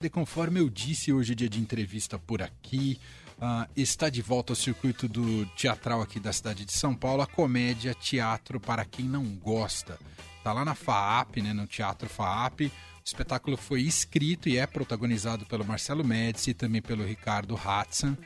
E conforme eu disse, hoje é dia de entrevista por aqui. Uh, está de volta ao circuito do teatral aqui da cidade de São Paulo, a comédia Teatro para quem não gosta. Está lá na FAAP, né, no Teatro FAAP. O espetáculo foi escrito e é protagonizado pelo Marcelo Médici e também pelo Ricardo Hatsan.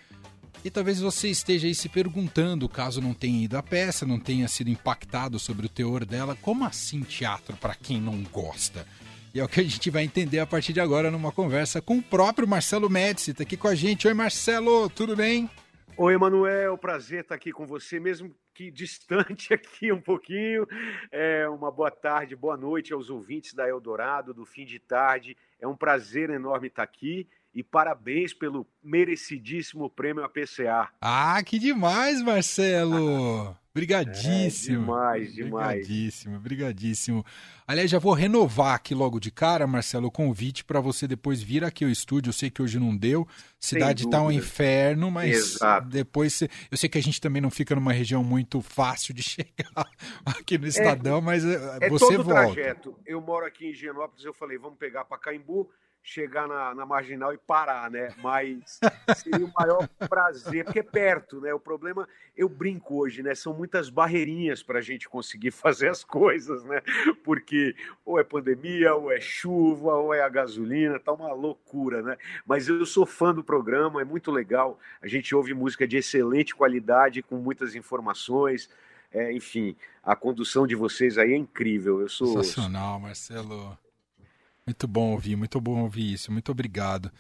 E talvez você esteja aí se perguntando, caso não tenha ido à peça, não tenha sido impactado sobre o teor dela, como assim teatro para quem não gosta? E é o que a gente vai entender a partir de agora numa conversa com o próprio Marcelo Médici, está aqui com a gente. Oi, Marcelo, tudo bem? Oi, Emanuel, prazer estar aqui com você, mesmo que distante aqui um pouquinho. É uma boa tarde, boa noite aos ouvintes da Eldorado, do fim de tarde. É um prazer enorme estar aqui e parabéns pelo merecidíssimo prêmio APCA. Ah, que demais, Marcelo! Brigadíssimo. É, demais, demais. Brigadíssimo, brigadíssimo. Aliás, já vou renovar aqui logo de cara, Marcelo, o convite para você depois vir aqui ao estúdio. Eu sei que hoje não deu, cidade está um inferno, mas Exato. depois você... eu sei que a gente também não fica numa região muito fácil de chegar aqui no Estadão, é, mas eh, é você todo volta. trajeto. Eu moro aqui em Higienópolis, eu falei, vamos pegar para Caimbu chegar na, na, marginal e parar, né? Mas seria o maior prazer, porque é perto, né? O problema, eu brinco hoje, né? São muitas barreirinhas para a gente conseguir fazer as coisas, né? Porque ou é pandemia, ou é chuva, ou é a gasolina, tá uma loucura, né? Mas eu sou fã do programa, é muito legal. A gente ouve música de excelente qualidade, com muitas informações. É, enfim, a condução de vocês aí é incrível. Eu sou sensacional, Marcelo. Muito bom ouvir, muito bom ouvir isso. Muito obrigado.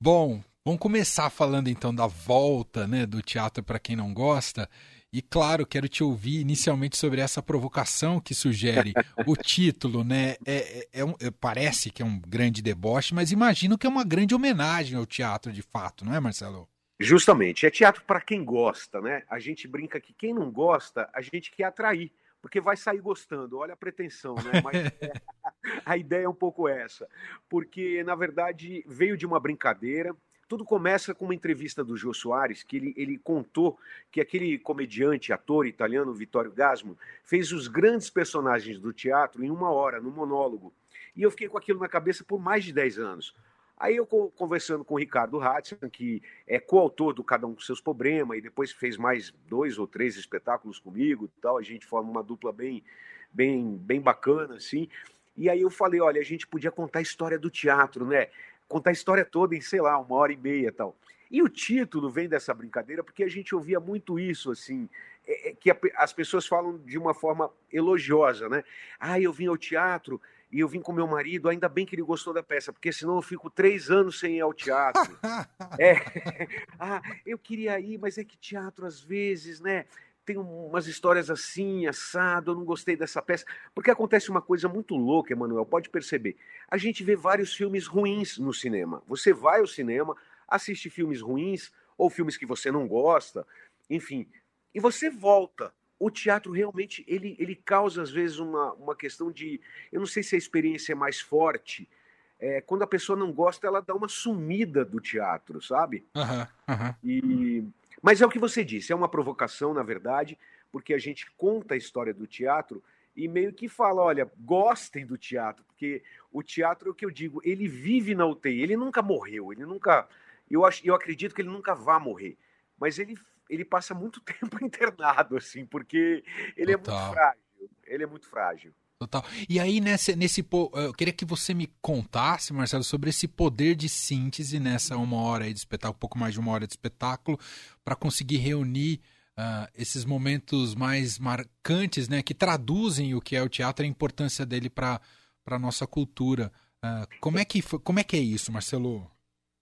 Bom, vamos começar falando então da volta né, do teatro para quem não gosta. E claro, quero te ouvir inicialmente sobre essa provocação que sugere o título, né? É, é, é um, é, parece que é um grande deboche, mas imagino que é uma grande homenagem ao teatro de fato, não é, Marcelo? Justamente, é teatro para quem gosta, né? A gente brinca que quem não gosta, a gente quer atrair porque vai sair gostando. Olha a pretensão, né? Mas a ideia é um pouco essa. Porque, na verdade, veio de uma brincadeira. Tudo começa com uma entrevista do Jô Soares, que ele, ele contou que aquele comediante, ator italiano, Vittorio Gasmo, fez os grandes personagens do teatro em uma hora, no monólogo. E eu fiquei com aquilo na cabeça por mais de 10 anos. Aí eu conversando com o Ricardo Hudson, que é coautor do Cada Um com Seus Problemas, e depois fez mais dois ou três espetáculos comigo tal, a gente forma uma dupla bem, bem, bem bacana, assim. E aí eu falei, olha, a gente podia contar a história do teatro, né? Contar a história toda em, sei lá, uma hora e meia tal. E o título vem dessa brincadeira porque a gente ouvia muito isso, assim, é, é, que a, as pessoas falam de uma forma elogiosa, né? Ah, eu vim ao teatro e eu vim com meu marido, ainda bem que ele gostou da peça, porque senão eu fico três anos sem ir ao teatro. é. Ah, eu queria ir, mas é que teatro às vezes, né? Tem umas histórias assim, assado, eu não gostei dessa peça. Porque acontece uma coisa muito louca, Emanuel, pode perceber. A gente vê vários filmes ruins no cinema. Você vai ao cinema, assiste filmes ruins, ou filmes que você não gosta, enfim, e você volta o teatro realmente ele, ele causa às vezes uma, uma questão de eu não sei se a experiência é mais forte é, quando a pessoa não gosta ela dá uma sumida do teatro sabe uhum, uhum. e mas é o que você disse é uma provocação na verdade porque a gente conta a história do teatro e meio que fala olha gostem do teatro porque o teatro é o que eu digo ele vive na UTI ele nunca morreu ele nunca eu acho eu acredito que ele nunca vá morrer mas ele ele passa muito tempo internado, assim, porque ele Total. é muito frágil. Ele é muito frágil. Total. E aí, nesse, nesse. Eu queria que você me contasse, Marcelo, sobre esse poder de síntese nessa uma hora de espetáculo, um pouco mais de uma hora de espetáculo, para conseguir reunir uh, esses momentos mais marcantes, né, que traduzem o que é o teatro e a importância dele para a nossa cultura. Uh, como, é que, como é que é isso, Marcelo?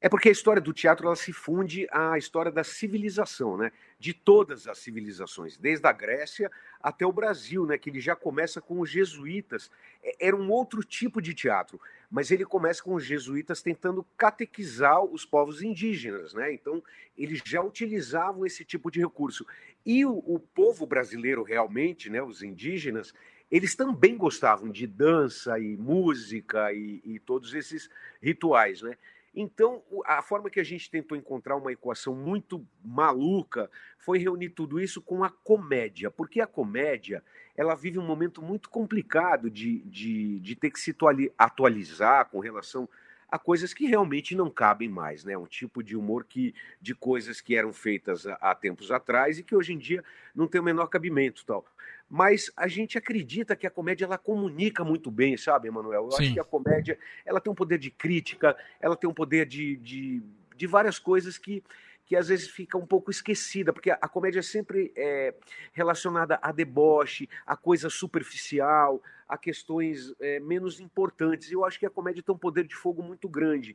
É porque a história do teatro ela se funde à história da civilização, né? De todas as civilizações, desde a Grécia até o Brasil, né? Que ele já começa com os jesuítas. É, era um outro tipo de teatro, mas ele começa com os jesuítas tentando catequizar os povos indígenas, né? Então eles já utilizavam esse tipo de recurso. E o, o povo brasileiro realmente, né? Os indígenas, eles também gostavam de dança e música e, e todos esses rituais, né? Então, a forma que a gente tentou encontrar uma equação muito maluca foi reunir tudo isso com a comédia, porque a comédia ela vive um momento muito complicado de, de, de ter que se atualizar com relação a coisas que realmente não cabem mais, né? Um tipo de humor que de coisas que eram feitas há, tempos atrás e que hoje em dia não tem o menor cabimento, tal. Mas a gente acredita que a comédia ela comunica muito bem, sabe, Emanuel? Eu Sim. acho que a comédia ela tem um poder de crítica, ela tem um poder de, de, de várias coisas que que às vezes fica um pouco esquecida, porque a, comédia é sempre é relacionada a deboche, a coisa superficial, a questões é, menos importantes. Eu acho que a comédia tem um poder de fogo muito grande.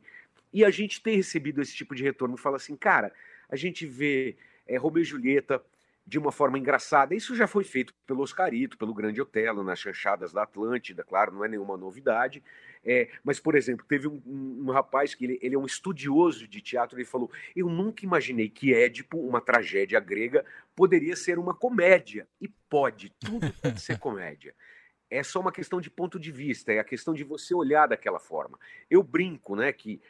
E a gente tem recebido esse tipo de retorno. Fala assim, cara, a gente vê é, Romeu e Julieta de uma forma engraçada. Isso já foi feito pelo Oscarito, pelo Grande Otelo, nas chanchadas da Atlântida, claro, não é nenhuma novidade. É, mas, por exemplo, teve um, um, um rapaz que ele, ele, é um estudioso de teatro, ele falou: Eu nunca imaginei que Édipo, uma tragédia grega, poderia ser uma comédia. E pode, tudo pode ser comédia. É só uma questão de ponto de vista, é a questão de você olhar daquela forma. Eu brinco, né, que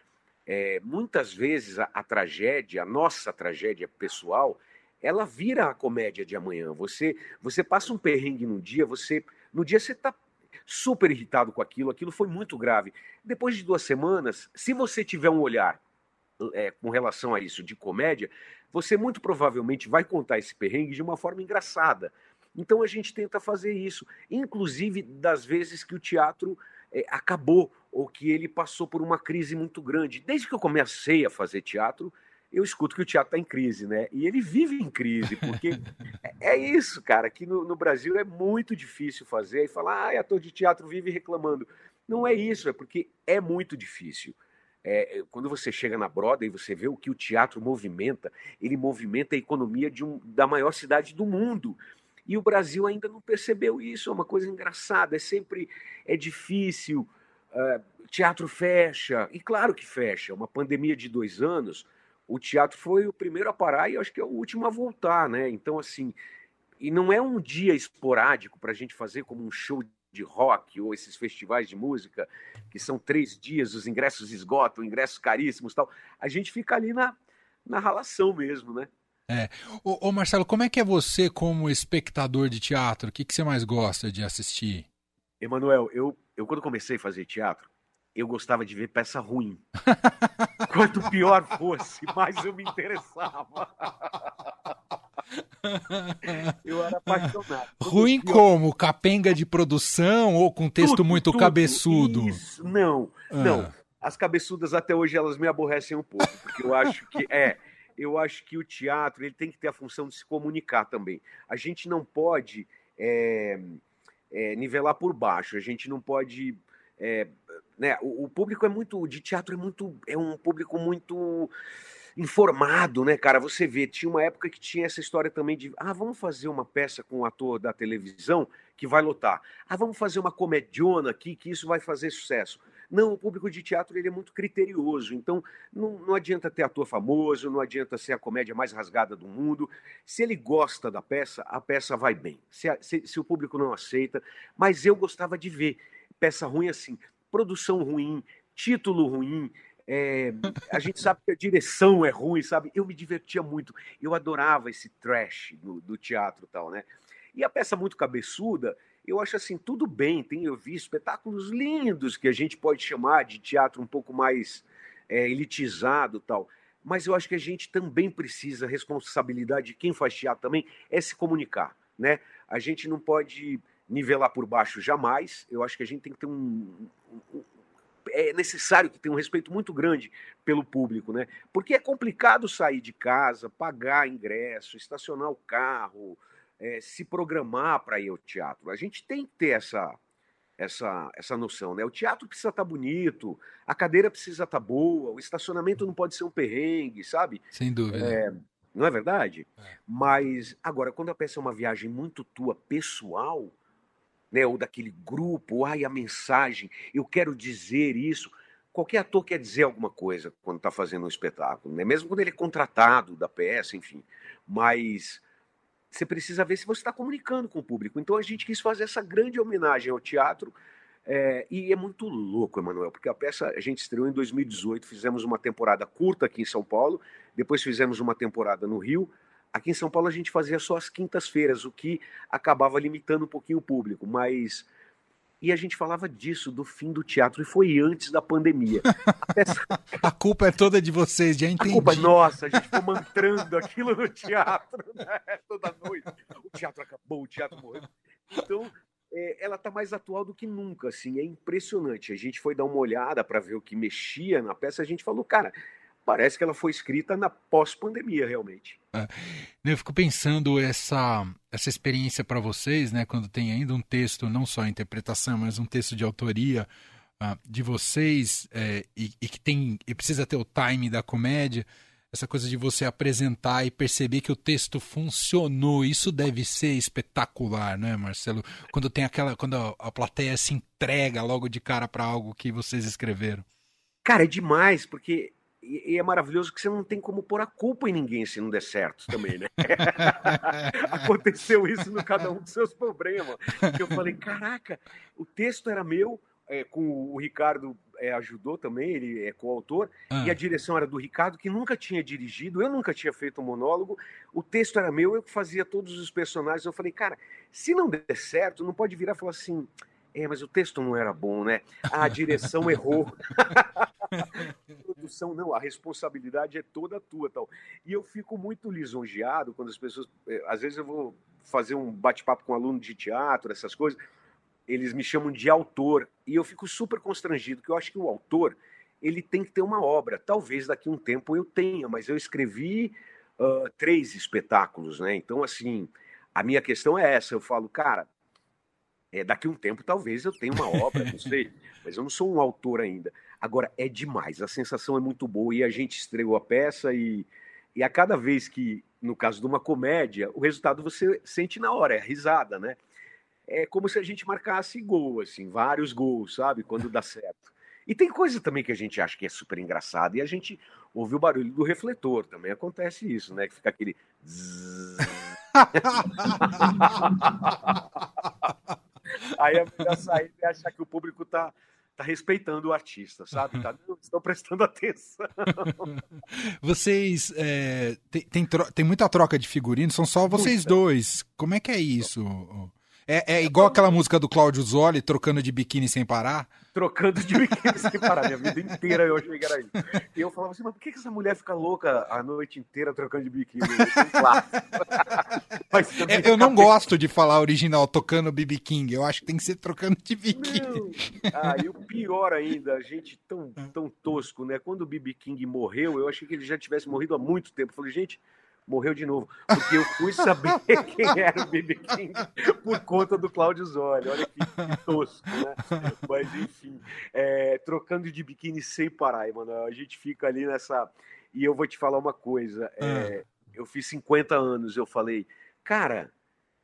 é, muitas vezes a, a tragédia, a nossa tragédia pessoal, ela vira a comédia de amanhã. Você, você passa um perrengue no dia, você no dia você está super irritado com aquilo, aquilo foi muito grave. Depois de duas semanas, se você tiver um olhar é, com relação a isso de comédia, você muito provavelmente vai contar esse perrengue de uma forma engraçada. Então a gente tenta fazer isso, inclusive das vezes que o teatro é, acabou ou que ele passou por uma crise muito grande. Desde que eu comecei a fazer teatro, eu escuto que o teatro está em crise, né? E ele vive em crise, porque é isso, cara, que no, no, Brasil é muito difícil fazer e falar, ah, ator de teatro vive reclamando. Não é isso, é porque é muito difícil. É, quando você chega na Broadway e você vê o que o teatro movimenta, ele movimenta a economia de um, da maior cidade do mundo. E o Brasil ainda não percebeu isso, é uma coisa engraçada, é sempre é difícil, uh, teatro fecha, e claro que fecha, uma pandemia de dois anos, o teatro foi o primeiro a parar e acho que é o último a voltar, né? Então, assim, e não é um dia esporádico para a gente fazer como um show de rock ou esses festivais de música, que são três dias, os ingressos esgotam, ingressos caríssimos tal. A gente fica ali na, na ralação mesmo, né? É. Ô, ô, Marcelo, como é que é você como espectador de teatro? O que, que você mais gosta de assistir? Emanuel, eu, eu quando comecei a fazer teatro, eu gostava de ver peça ruim. Quanto pior fosse, mais eu me interessava. eu era apaixonado. Ruim pior... como? Capenga de produção ou com texto tudo, muito tudo. cabeçudo? Isso. Não, ah. não. As cabeçudas até hoje elas me aborrecem um pouco, porque eu acho que é, eu acho que o teatro ele tem que ter a função de se comunicar também. A gente não pode é, é, nivelar por baixo, a gente não pode é, né, o, o, público é muito de teatro é muito é um público muito informado, né, cara? Você vê, tinha uma época que tinha essa história também de ah, vamos fazer uma peça com um ator da televisão que vai lotar. Ah, vamos fazer uma comediona aqui que isso vai fazer sucesso. Não, o público de teatro ele é muito criterioso, então não, não adianta ter ator famoso, não adianta ser a comédia mais rasgada do mundo. Se ele gosta da peça, a peça vai bem. Se, se, se o público não aceita, mas eu gostava de ver peça ruim assim, produção ruim, título ruim. É, a gente sabe que a direção é ruim, sabe? Eu me divertia muito. Eu adorava esse trash do, do teatro e tal, né? E a peça muito cabeçuda, eu acho assim, tudo bem, tem, eu vi espetáculos lindos que a gente pode chamar de teatro um pouco mais é, elitizado tal. Mas eu acho que a gente também precisa, responsabilidade de quem faz teatro também, é se comunicar, né? A gente não pode nivelar por baixo jamais. Eu acho que a gente tem que ter um, um, é necessário que tenha um respeito muito grande pelo público, né? Porque é complicado sair de casa, pagar ingresso, estacionar o carro, é, se programar para ir ao teatro. A gente tem que ter essa essa essa noção, né? O teatro precisa estar tá bonito, a cadeira precisa estar tá boa, o estacionamento não pode ser um perrengue, sabe? Sem dúvida. É, não é verdade? É. Mas agora, quando a peça é uma viagem muito tua pessoal, né, ou daquele grupo, ai, a mensagem, eu quero dizer isso. Qualquer ator quer dizer alguma coisa quando está fazendo um espetáculo, né? mesmo quando ele é contratado da peça, enfim. Mas você precisa ver se você está comunicando com o público. Então a gente quis fazer essa grande homenagem ao teatro. É, e é muito louco, Emanuel, porque a peça a gente estreou em 2018, fizemos uma temporada curta aqui em São Paulo, depois fizemos uma temporada no Rio, Aqui em São Paulo a gente fazia só as quintas-feiras, o que acabava limitando um pouquinho o público, mas e a gente falava disso, do fim do teatro, e foi antes da pandemia. a culpa é toda de vocês, já entendi. A culpa é nossa, a gente ficou mantrando aquilo no teatro, né? toda noite. O teatro acabou, o teatro morreu. Então, é, ela está mais atual do que nunca, assim, é impressionante. A gente foi dar uma olhada para ver o que mexia na peça, a gente falou, cara, parece que ela foi escrita na pós-pandemia, realmente. É. Eu fico pensando essa, essa experiência para vocês, né, quando tem ainda um texto, não só a interpretação, mas um texto de autoria uh, de vocês é, e, e, que tem e precisa ter o time da comédia, essa coisa de você apresentar e perceber que o texto funcionou, isso deve ser espetacular, né, Marcelo? Quando tem aquela, quando a, a plateia se entrega logo de cara para algo que vocês escreveram. Cara, é demais, porque e, é maravilhoso que você não tem como pôr a culpa em ninguém se não der certo também, né? Aconteceu isso no cada um dos seus problemas. Eu falei, caraca, o texto era meu, é, com o Ricardo é, ajudou também, ele é coautor, ah. e a direção era do Ricardo, que nunca tinha dirigido, eu nunca tinha feito um monólogo, o texto era meu, eu que fazia todos os personagens. Eu falei, cara, se não der certo, não pode virar e falar assim. É, mas o texto não era bom, né? a direção errou. produção, não, a responsabilidade é toda tua, tal. E eu fico muito lisonjeado quando as pessoas, é, às vezes eu vou fazer um bate-papo com um aluno de teatro, essas coisas, eles me chamam de autor e eu fico super constrangido, porque eu acho que o autor ele tem que ter uma obra. Talvez daqui a um tempo eu tenha, mas eu escrevi uh, três espetáculos, né? Então, assim, a minha questão é essa. Eu falo, cara, é, daqui a um tempo talvez eu tenha uma obra, não sei, mas eu não sou um autor ainda. Agora, é demais, a sensação é muito boa e a gente estreou a peça e, e a cada vez que, no caso de uma comédia, o resultado você sente na hora, é a risada, né? É como se a gente marcasse gol, assim, vários gols, sabe? Quando dá certo. E tem coisa também que a gente acha que é super engraçada e a gente ouve o barulho do refletor, também acontece isso, né? Que fica aquele. Aí a mulher sair e achar que o público tá, tá respeitando o artista, sabe? Tá, não, estão prestando atenção. Vocês é, tem, tem, tem, muita troca de figurinos, são só vocês dois. Como é que é isso? É, é igual aquela música do Cláudio Zoli, trocando de biquíni sem parar? Trocando de biquíni sem parar. Minha vida inteira eu achei que era isso. E eu falava assim, mas por que essa mulher fica louca a noite inteira trocando de biquíni? é, eu não gosto de falar original tocando BB King. Eu acho que tem que ser trocando de biquíni. Ah, e o pior ainda, a gente tão, tão tosco, né? Quando o BB King morreu, eu achei que ele já tivesse morrido há muito tempo. Eu falei, gente, morreu de novo. Porque eu fui saber quem era o BB King por conta do Cláudio Zoli. Olha que, que tosco, né? Mas, enfim, é, trocando de biquíni sem parar, mano. A gente fica ali nessa. E eu vou te falar uma coisa. É, ah. eu fiz 50 anos, eu falei, cara,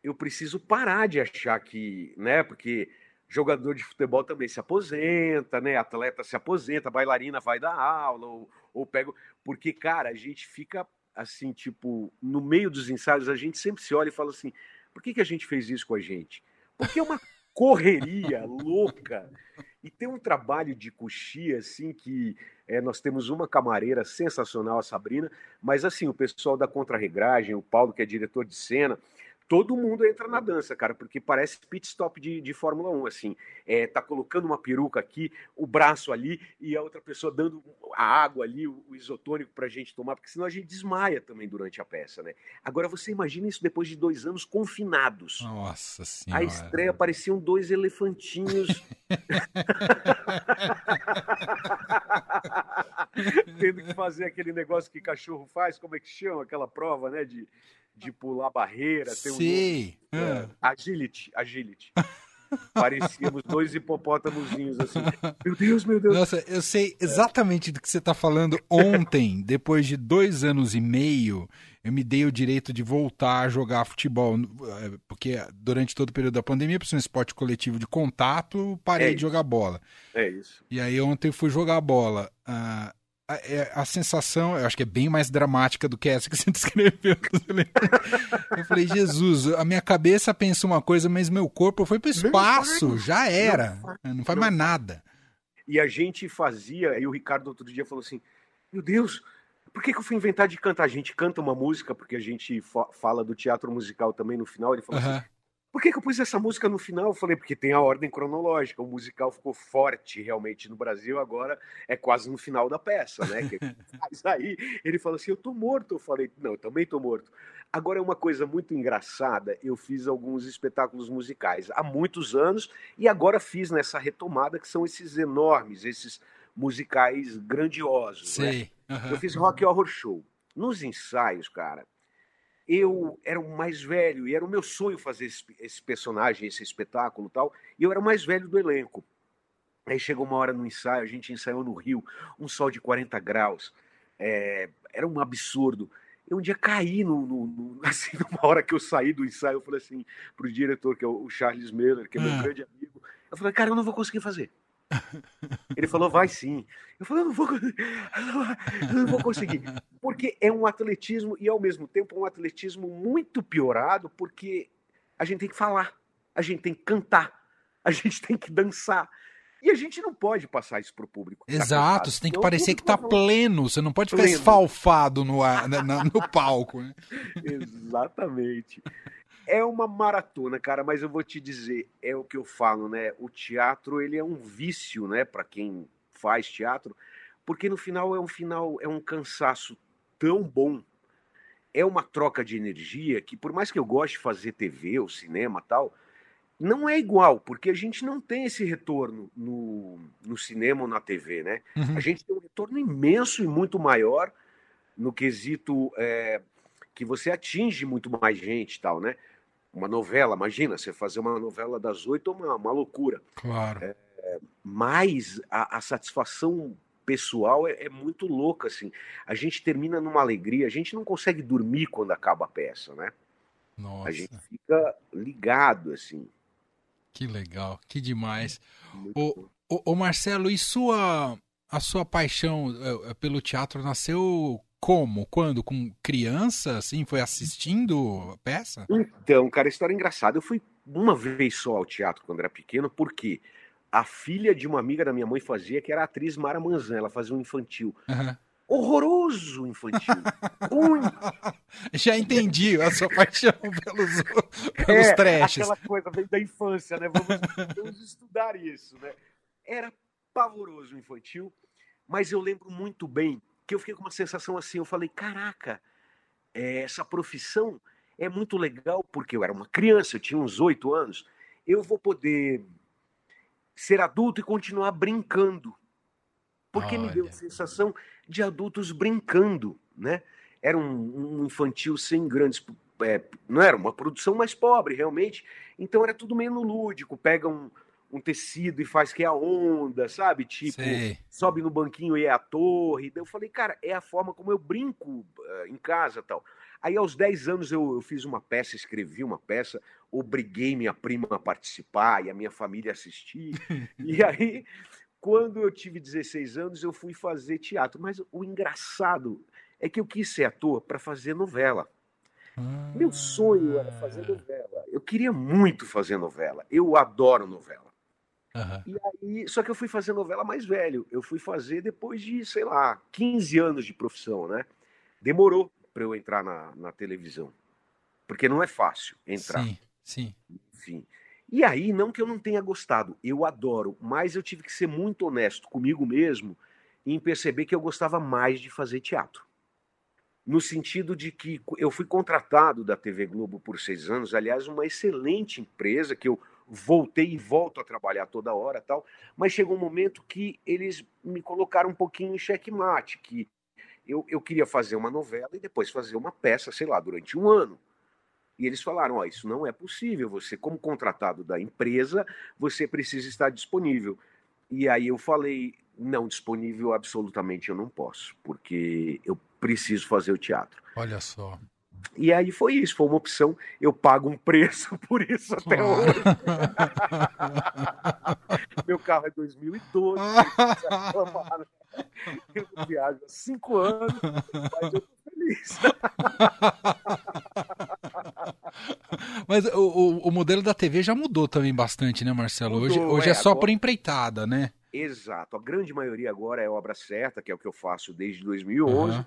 eu preciso parar de achar que, né? Porque jogador de futebol também se aposenta, né? Atleta se aposenta, bailarina vai dar aula, ou, ou pega. Porque, cara, a gente fica assim, tipo, no meio dos ensaios, a gente sempre se olha e fala assim: por que, que a gente fez isso com a gente? Porque é uma correria louca. E tem um trabalho de coxia, assim, que é, nós temos uma camareira sensacional, a Sabrina, mas assim, o pessoal da contra-regragem, o Paulo, que é diretor de cena, todo mundo entra na dança, cara, porque parece pit stop de, de Fórmula 1, assim. É, tá colocando uma peruca aqui, o braço ali, e a outra pessoa dando a água ali, o, o isotônico pra gente tomar, porque senão a gente desmaia também durante a peça, né? Agora você imagina isso depois de dois anos confinados. Nossa senhora. A estreia pareciam dois elefantinhos. Tendo que fazer aquele negócio que cachorro faz, como é que chama? Aquela prova, né? De de pular barreira. Sim. Um, é, agility, agility. Parecíamos dois hipopótamozinhos assim. Meu Deus, meu Deus. Nossa, eu sei exatamente do que você está falando. Ontem, depois de dois anos e meio, eu me dei o direito de voltar a jogar futebol. É, porque durante todo o período da pandemia, por ser um esporte coletivo de contato, parei é de jogar bola. É isso. E aí ontem fui jogar bola. Uh, a, é, a, sensação, eu acho que é bem mais dramática do que essa que você descreveu. eu falei, Jesus, a minha cabeça pensa uma coisa, mas meu corpo foi para o espaço, já era, não, não faz mais nada. E a gente fazia, e o Ricardo outro dia falou assim: Meu Deus, por que, que eu fui inventar de cantar? A gente canta uma música, porque a gente fala do teatro musical também no final. Ele falou assim: por que, que eu pus essa música no final? Eu falei, porque tem a ordem cronológica. O musical ficou forte realmente no Brasil, agora é quase no final da peça, né? Faz aí. Ele falou assim: Eu tô morto. Eu falei, não, eu também tô morto. Agora é uma coisa muito engraçada. Eu fiz alguns espetáculos musicais há muitos anos e agora fiz nessa retomada que são esses enormes, esses musicais grandiosos. Né? Uhum. Eu fiz Rock Horror Show. Nos ensaios, cara, eu era o mais velho e era o meu sonho fazer esse, esse personagem, esse espetáculo tal. E eu era o mais velho do elenco. Aí chegou uma hora no ensaio, a gente ensaiou no Rio, um sol de 40 graus. É, era um absurdo. Eu um dia caí no, no, no, assim, numa hora que eu saí do ensaio, eu falei assim pro diretor, que é o Charles Miller, que é meu ah. grande amigo, eu falei, cara, eu não vou conseguir fazer. Ele falou, vai sim. Eu falei, eu não vou, eu não vou conseguir. Porque é um atletismo e, ao mesmo tempo, um atletismo muito piorado, porque a gente tem que falar, a gente tem que cantar, a gente tem que dançar. E a gente não pode passar isso pro público. Tá Exato, você tem que então, parecer que tá pleno, você não pode ficar pleno. esfalfado no, ar, no, no palco. Né? Exatamente. É uma maratona, cara, mas eu vou te dizer, é o que eu falo, né? O teatro, ele é um vício, né, para quem faz teatro, porque no final é um final, é um cansaço tão bom. É uma troca de energia que por mais que eu goste de fazer TV ou cinema, tal, não é igual, porque a gente não tem esse retorno no, no cinema ou na TV, né? Uhum. A gente tem um retorno imenso e muito maior no quesito é, que você atinge muito mais gente tal, né? Uma novela, imagina, você fazer uma novela das oito é uma, uma loucura. Claro. É, mas a, a satisfação pessoal é, é, muito louca, assim. A gente termina numa alegria, a gente não consegue dormir quando acaba a peça, né? Nossa. A gente fica ligado, assim. Que legal, que demais. O, o, o, Marcelo, e sua a sua paixão é, é, pelo teatro nasceu como? Quando? Com criança, assim? Foi assistindo a peça? Então, cara, história engraçada. Eu fui uma vez só ao teatro quando era pequeno, porque a filha de uma amiga da minha mãe fazia, que era a atriz Mara Manzan, ela fazia um infantil. Uhum. Horroroso infantil. Já entendi a sua paixão pelos, pelos é, trashes. Aquela coisa vem da infância, né? Vamos, vamos estudar isso, né? Era pavoroso infantil, mas eu lembro muito bem que eu fiquei com uma sensação assim, eu falei, caraca, é, essa profissão é muito legal, porque eu era uma criança, eu tinha uns oito anos, eu vou poder ser adulto e continuar brincando. Porque Olha. me deu a sensação de adultos brincando, né? Era um, um infantil sem grandes... É, não era uma produção mais pobre, realmente. Então era tudo meio lúdico. Pega um, um tecido e faz que é a onda, sabe? Tipo, sobe no banquinho e é a torre. eu falei, cara, é a forma como eu brinco uh, em casa tal. Aí aos 10 anos eu, eu, fiz uma peça, escrevi uma peça, obriguei minha prima a participar e a minha família a assistir. e aí, quando eu tive 16 anos, eu fui fazer teatro. Mas o engraçado é que eu quis ser ator para fazer novela. Meu sonho era fazer ah. novela. Eu queria muito fazer novela. Eu adoro novela. Uhum. E aí, só que eu fui fazer novela mais velho. Eu fui fazer depois de, sei lá, 15 anos de profissão, né? Demorou para eu entrar na, na televisão. Porque não é fácil entrar. Sim, sim. Enfim. E aí, não que eu não tenha gostado, eu adoro, mas eu tive que ser muito honesto comigo mesmo em perceber que eu gostava mais de fazer teatro. No sentido de que eu fui contratado da TV Globo por seis anos, aliás, uma excelente empresa que eu voltei e volto a trabalhar toda hora tal, mas chegou um momento que eles me colocaram um pouquinho em xeque-mate, que eu, eu queria fazer uma novela e depois fazer uma peça, sei lá, durante um ano. E eles falaram: ó, oh, isso não é possível. Você, como contratado da empresa, você precisa estar disponível. E aí eu falei: não, disponível absolutamente eu não posso, porque eu preciso fazer o teatro. Olha só. E aí foi isso, foi uma opção. Eu pago um preço por isso até hoje. Meu carro é 2012. eu viajo há cinco anos, mas eu tô feliz. Mas o, o, o, modelo da TV já mudou também bastante, né, Marcelo? Mudou, hoje, hoje é, é só agora... por empreitada, né? Exato. A grande maioria agora é obra certa, que é o que eu faço desde 2011. Uhum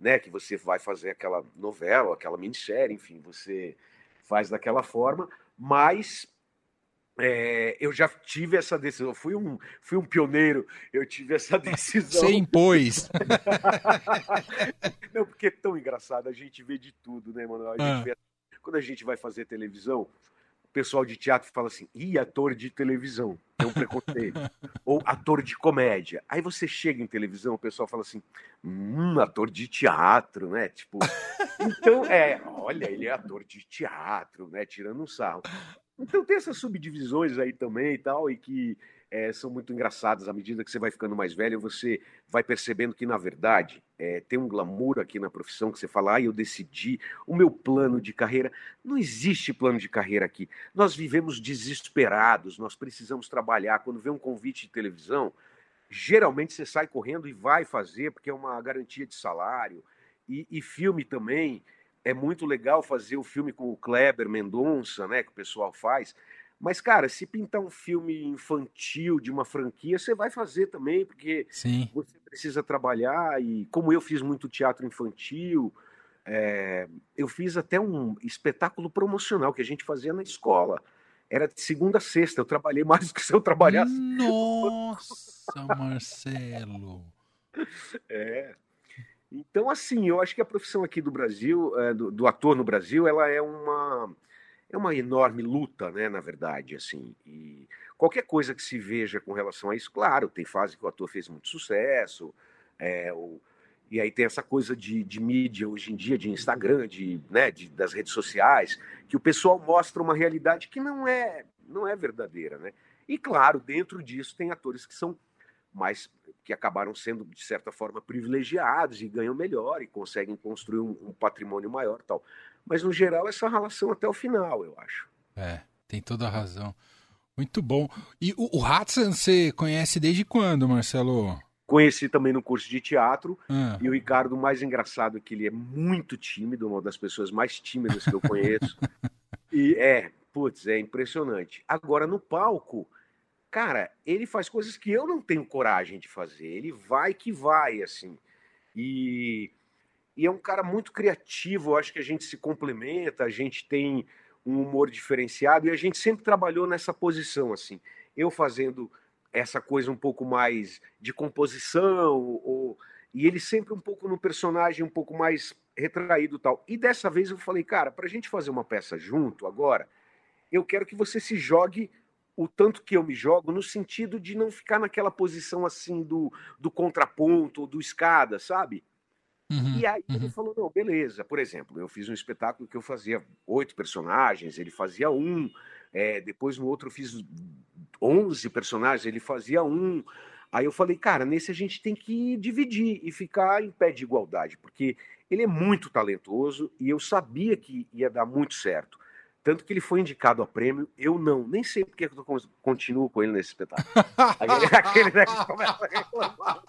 né, que você vai fazer aquela novela, aquela minissérie, enfim, você faz daquela forma, Mas é, eu já tive essa decisão, fui um, fui um pioneiro, eu tive essa decisão. Você impôs. Não, porque é tão engraçado, a gente vê de tudo, né, mano? A ah. vê... Quando a gente vai fazer televisão, pessoal de teatro fala assim, ih, ator de televisão, tem um preconceito. Ou ator de comédia. Aí você chega em televisão, o pessoal fala assim, hum, ator de teatro, né? Tipo, então, é, olha, ele é ator de teatro, né? Tirando um sarro. Então tem essas subdivisões aí também e tal, e que é, são muito engraçadas. À medida que você vai ficando mais velho, você vai percebendo que, na verdade, é, tem um glamour aqui na profissão que você fala, ah, eu decidi o meu plano de carreira. Não existe plano de carreira aqui. Nós vivemos desesperados, nós precisamos trabalhar. Quando vê um convite de televisão, geralmente você sai correndo e vai fazer, porque é uma garantia de salário. E, e filme também é muito legal fazer o filme com o Kleber Mendonça, né, que o pessoal faz. Mas, cara, se pintar um filme infantil de uma franquia, você vai fazer também, porque Sim. você precisa trabalhar. E como eu fiz muito teatro infantil, é, eu fiz até um espetáculo promocional que a gente fazia na escola. Era de segunda a sexta. Eu trabalhei mais do que se eu trabalhasse. Nossa, Marcelo! É. Então, assim, eu acho que a profissão aqui do Brasil, é, do, do, ator no Brasil, ela é uma é uma enorme luta, né, na verdade, assim. E qualquer coisa que se veja com relação a isso, claro, tem fase que o ator fez muito sucesso, é, o, e aí tem essa coisa de, de, mídia hoje em dia, de Instagram, de, né, de, das redes sociais, que o pessoal mostra uma realidade que não é não é verdadeira, né? E claro, dentro disso tem atores que são mais que acabaram sendo de certa forma privilegiados e ganham melhor e conseguem construir um, um patrimônio maior, tal. Mas no geral essa relação até o final, eu acho. É, tem toda a razão. Muito bom. E o, o Hudson você conhece desde quando, Marcelo? Conheci também no curso de teatro. Ah. E o Ricardo, mais engraçado é que ele é muito tímido, uma das pessoas mais tímidas que eu conheço. e é, putz, é impressionante. Agora, no palco, cara, ele faz coisas que eu não tenho coragem de fazer. Ele vai que vai, assim. E, e é um cara muito criativo. Eu acho que a gente se complementa, a gente tem um humor diferenciado e a gente sempre trabalhou nessa posição, assim. Eu fazendo essa coisa um pouco mais de composição, ou, e ele sempre um pouco no personagem, um pouco mais retraído tal. E dessa vez eu falei, cara, para a gente fazer uma peça junto agora, eu quero que você se jogue o tanto que eu me jogo no sentido de não ficar naquela posição assim do, do contraponto, do escada, sabe? Uhum, e aí uhum. ele falou, não, beleza. Por exemplo, eu fiz um espetáculo que eu fazia oito personagens, ele fazia um. É, depois no outro eu fiz onze personagens, ele fazia um. Aí eu falei, cara, nesse a gente tem que dividir e ficar em pé de igualdade, porque ele é muito talentoso e eu sabia que ia dar muito certo. Tanto que ele foi indicado a prêmio, eu não. Nem sei porque eu continuo com ele nesse espetáculo. Aquele, né, que começa a reclamar.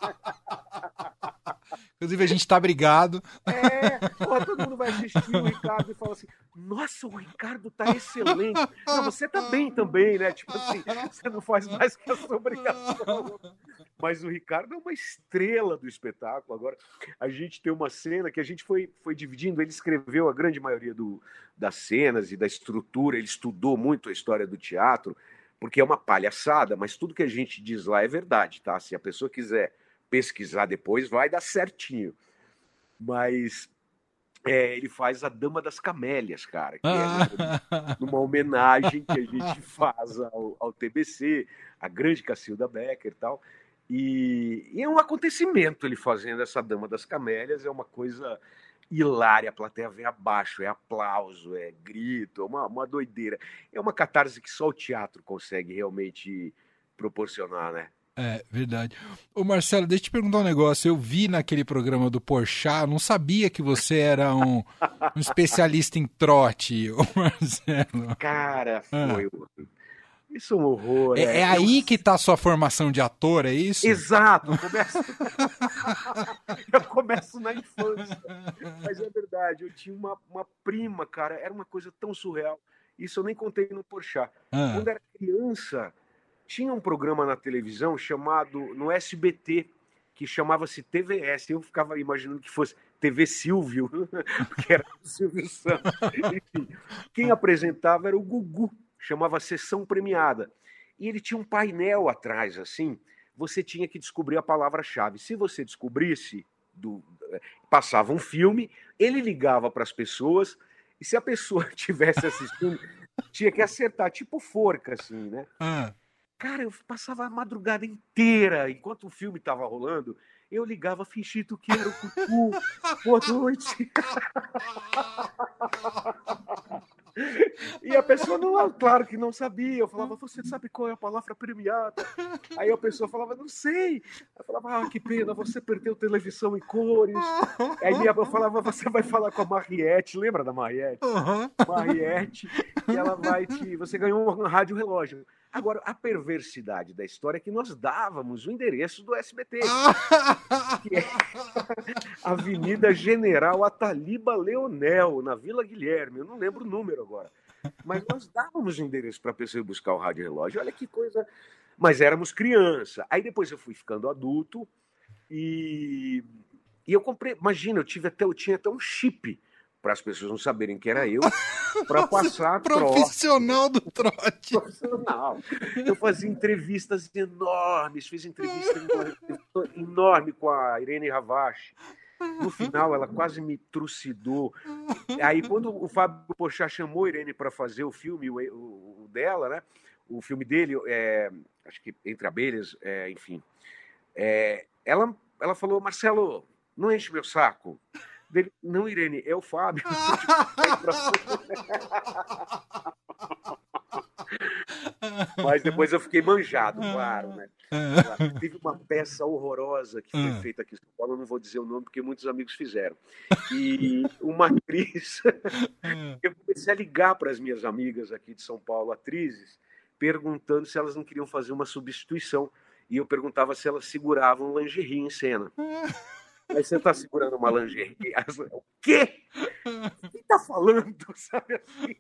Inclusive, a gente tá brigado. É, porra, todo mundo vai assistir o Ricardo e fala assim: Nossa, o Ricardo tá excelente. Não, você tá bem também, né? Tipo assim, você não faz mais que a sua obrigação. Mas o Ricardo é uma estrela do espetáculo. Agora, a gente tem uma cena que a gente foi, foi dividindo. Ele escreveu a grande maioria do, das cenas e da estrutura, ele estudou muito a história do teatro, porque é uma palhaçada, mas tudo que a gente diz lá é verdade, tá? Se a pessoa quiser pesquisar depois, vai dar certinho. Mas é, ele faz a Dama das Camélias, cara, que é uma homenagem que a gente faz ao, ao TBC, a grande Cacilda Becker e tal. E, e, é um acontecimento ele fazendo essa Dama das Camélias, é uma coisa hilária, a plateia vem abaixo, é aplauso, é grito, é uma, uma doideira. É uma catarse que só o teatro consegue realmente proporcionar, né? É, verdade. Ô Marcelo, deixa eu te perguntar um negócio. Eu vi naquele programa do Porchat, não sabia que você era um, um especialista em trote, ô Marcelo. Cara, foi. Ah. Isso é um horror. É, é, é aí eu... que tá a sua formação de ator, é isso? Exato. Eu começo, eu começo na infância. Mas é verdade, eu tinha uma, uma prima, cara, era uma coisa tão surreal. Isso eu nem contei no Porchat. Ah. Quando era criança, tinha um programa na televisão chamado, no SBT, que chamava-se TVS. Eu ficava imaginando que fosse TV Silvio, porque era o Silvio Santos. Enfim, quem apresentava era o Gugu, chamava Sessão Premiada. E ele tinha um painel atrás, assim, você tinha que descobrir a palavra-chave. Se você descobrisse, do, passava um filme, ele ligava para as pessoas, e se a pessoa tivesse assistindo, tinha que acertar, tipo forca, assim, né? Ah. Cara, eu passava a madrugada inteira, enquanto o filme estava rolando, eu ligava fingindo que era o Cucu. Boa noite. E a pessoa não, claro que não sabia. Eu falava, você sabe qual é a palavra premiada? Aí a pessoa falava, não sei. Eu falava, ah, que pena, você perdeu televisão em cores. Aí eu falava, você vai falar com a Mariette, lembra da Mariette? Uhum. Mariette, e ela vai te. Você ganhou um rádio relógio. Agora, a perversidade da história é que nós dávamos o endereço do SBT, que é Avenida General Ataliba Leonel, na Vila Guilherme. Eu não lembro o número agora. Mas nós dávamos o endereço para a pessoa buscar o rádio relógio. Olha que coisa. Mas éramos criança. Aí depois eu fui ficando adulto e, e eu comprei. Imagina, eu, tive até, eu tinha até um chip para as pessoas não saberem que era eu, para passar Profissional trote. do trote. Profissional. Eu fazia entrevistas enormes, fiz entrevista enorme, com a Irene Ravache. No final, ela quase me trucidou. Aí, quando o Fábio Pochá chamou a Irene para fazer o filme o, o, dela, né? O filme dele, é, acho que Entre Abelhas, é, enfim. É, ela, ela falou, Marcelo, não enche meu saco. Dele, não, Irene, é o Fábio. Mas depois eu fiquei manjado, claro, né? Teve uma peça horrorosa que foi ah. feita aqui em São Paulo, eu não vou dizer o nome porque muitos amigos fizeram. E uma atriz, ah. eu comecei a ligar para as minhas amigas aqui de São Paulo, atrizes, perguntando se elas não queriam fazer uma substituição. E eu perguntava se elas seguravam lingerie em cena. Aí você tá segurando uma lingerie. O quê? O que tá falando? Sabe assim?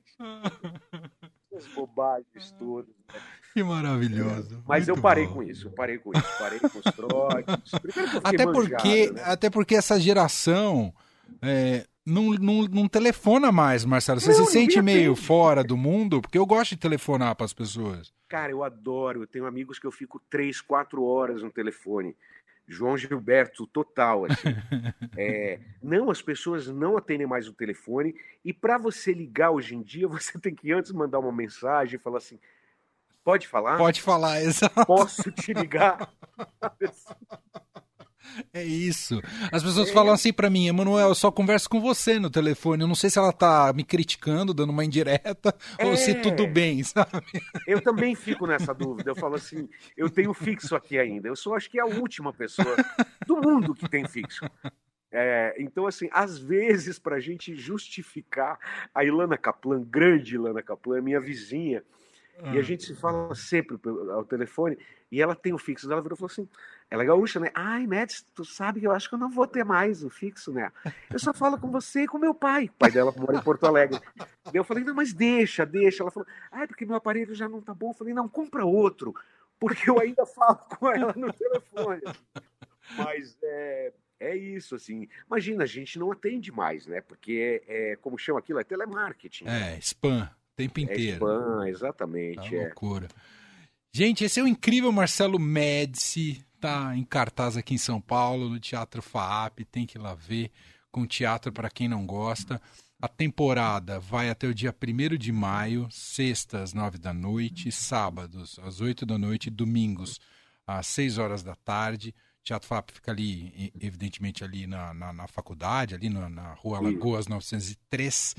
As bobagens todas. Né? Que maravilhoso. É, mas eu parei bom. com isso, eu parei com isso, parei com os trotes. Até porque, né? até porque essa geração é, não, não, não telefona mais, Marcelo. Você não, se sente meio fora do mundo? Porque eu gosto de telefonar para as pessoas. Cara, eu adoro. Eu tenho amigos que eu fico três, quatro horas no telefone. João Gilberto total. Assim. É, não, as pessoas não atendem mais o telefone. E para você ligar hoje em dia, você tem que antes mandar uma mensagem e falar assim: pode falar? Pode falar, exato. Posso te ligar? É isso. As pessoas é. falam assim para mim, Emanuel, eu só converso com você no telefone. Eu não sei se ela tá me criticando, dando uma indireta, é. ou se tudo bem, sabe? Eu também fico nessa dúvida. Eu falo assim, eu tenho fixo aqui ainda. Eu sou, acho que, a última pessoa do mundo que tem fixo. É, então, assim, às vezes, para a gente justificar, a Ilana Kaplan, grande Ilana Kaplan, é minha vizinha, e a gente se fala sempre ao telefone, e ela tem o fixo dela, virou e falou assim: ela é gaúcha, né? Ai, Mads, tu sabe que eu acho que eu não vou ter mais o fixo, né? Eu só falo com você e com meu pai. O pai dela mora em Porto Alegre. Daí eu falei: não, mas deixa, deixa. Ela falou: ai, porque meu aparelho já não tá bom. Eu falei: não, compra outro, porque eu ainda falo com ela no telefone. Mas é, é isso, assim. Imagina, a gente não atende mais, né? Porque é, é como chama aquilo? É telemarketing. É, spam tempo é inteiro. É spam, exatamente. Tá é. loucura. Gente, esse é o incrível Marcelo Médici, tá em cartaz aqui em São Paulo, no Teatro FAAP, tem que ir lá ver, com teatro para quem não gosta. A temporada vai até o dia 1 de maio, sextas às 9 da noite, sábados às 8 da noite, domingos às 6 horas da tarde. O Teatro FAP fica ali, evidentemente, ali na, na, na faculdade, ali na, na Rua Lagoas 903.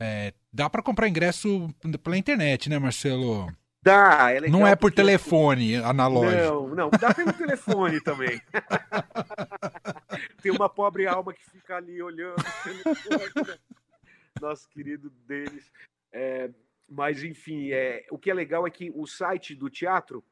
É, dá para comprar ingresso pela internet, né, Marcelo? Dá, é Não é por porque... telefone analógico. Não, não, dá pelo telefone também. Tem uma pobre alma que fica ali olhando. Nosso querido deles. É, mas, enfim, é, o que é legal é que o site do teatro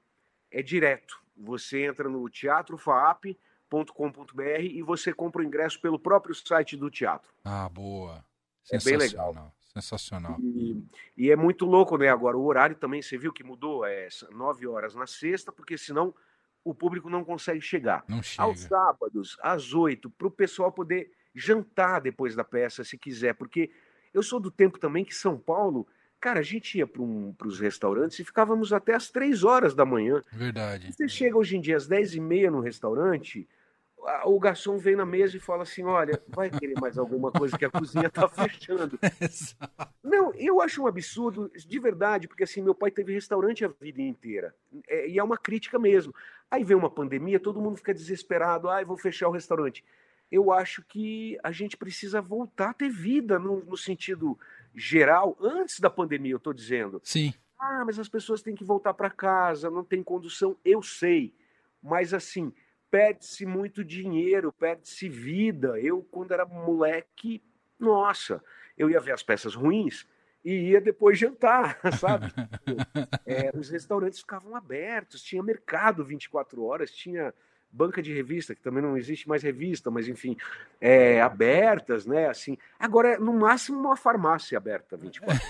é direto. Você entra no teatrofaap.com.br e você compra o ingresso pelo próprio site do teatro. Ah, boa. É bem legal. Sensacional. E, e, é muito louco, né? Agora, o horário também, você viu que mudou? É 9 horas na sexta, porque senão o público não consegue chegar. Não chega. Aos sábados, às oito, para o pessoal poder jantar depois da peça, se quiser, porque eu sou do tempo também que São Paulo, cara, a gente ia para um, os restaurantes e ficávamos até às três horas da manhã. Verdade. Você chega hoje em dia às dez e meia no restaurante, o garçom vem na mesa e fala assim: olha, vai querer mais alguma coisa que a cozinha está fechando. Não, eu acho um absurdo, de verdade, porque assim, meu pai teve restaurante a vida inteira. É, e é uma crítica mesmo. Aí vem uma pandemia, todo mundo fica desesperado, ah, vou fechar o restaurante. Eu acho que a gente precisa voltar a ter vida no, no sentido geral, antes da pandemia, eu estou dizendo. Sim. Ah, mas as pessoas têm que voltar para casa, não tem condução. Eu sei. Mas assim, perde-se muito dinheiro, perde-se vida. Eu, quando era moleque, nossa, eu ia ver as peças ruins e ia depois jantar, sabe? é, os restaurantes ficavam abertos, tinha mercado 24 horas, tinha banca de revista, que também não existe mais revista, mas enfim, é, abertas, né? Assim, agora, no máximo, uma farmácia aberta 24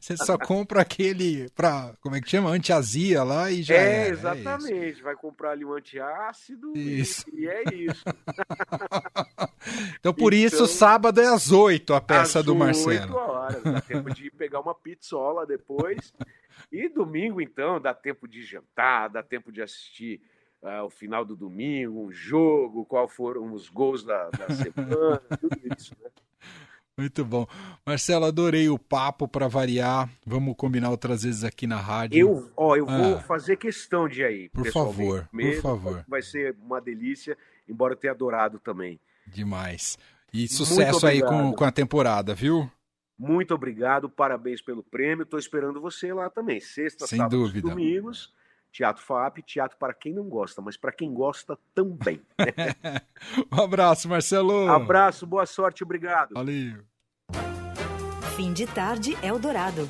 Você só compra aquele para, como é que chama? Antiazia lá e já é. É, exatamente. É Vai comprar ali um antiácido isso. E, e é isso. então, por então, isso, sábado é às 8 a peça às do Marcelo. 8 horas, dá tempo de pegar uma pizzola depois. E domingo, então, dá tempo de jantar, dá tempo de assistir uh, o final do domingo, um jogo, qual foram os gols da, da semana, tudo isso, né? Muito bom. Marcelo, adorei o papo para variar. Vamos combinar outras vezes aqui na rádio. Eu, ó, eu ah. vou fazer questão de aí. Por favor, por favor. Vai ser uma delícia, embora eu tenha adorado também. Demais. E sucesso aí com, com a temporada, viu? Muito obrigado, parabéns pelo prêmio. Estou esperando você lá também. Sexta, Sem sábados, dúvida. domingos. Teatro FAP, teatro para quem não gosta, mas para quem gosta também. um abraço, Marcelo. Abraço, boa sorte, obrigado. Valeu. Fim de tarde, Eldorado.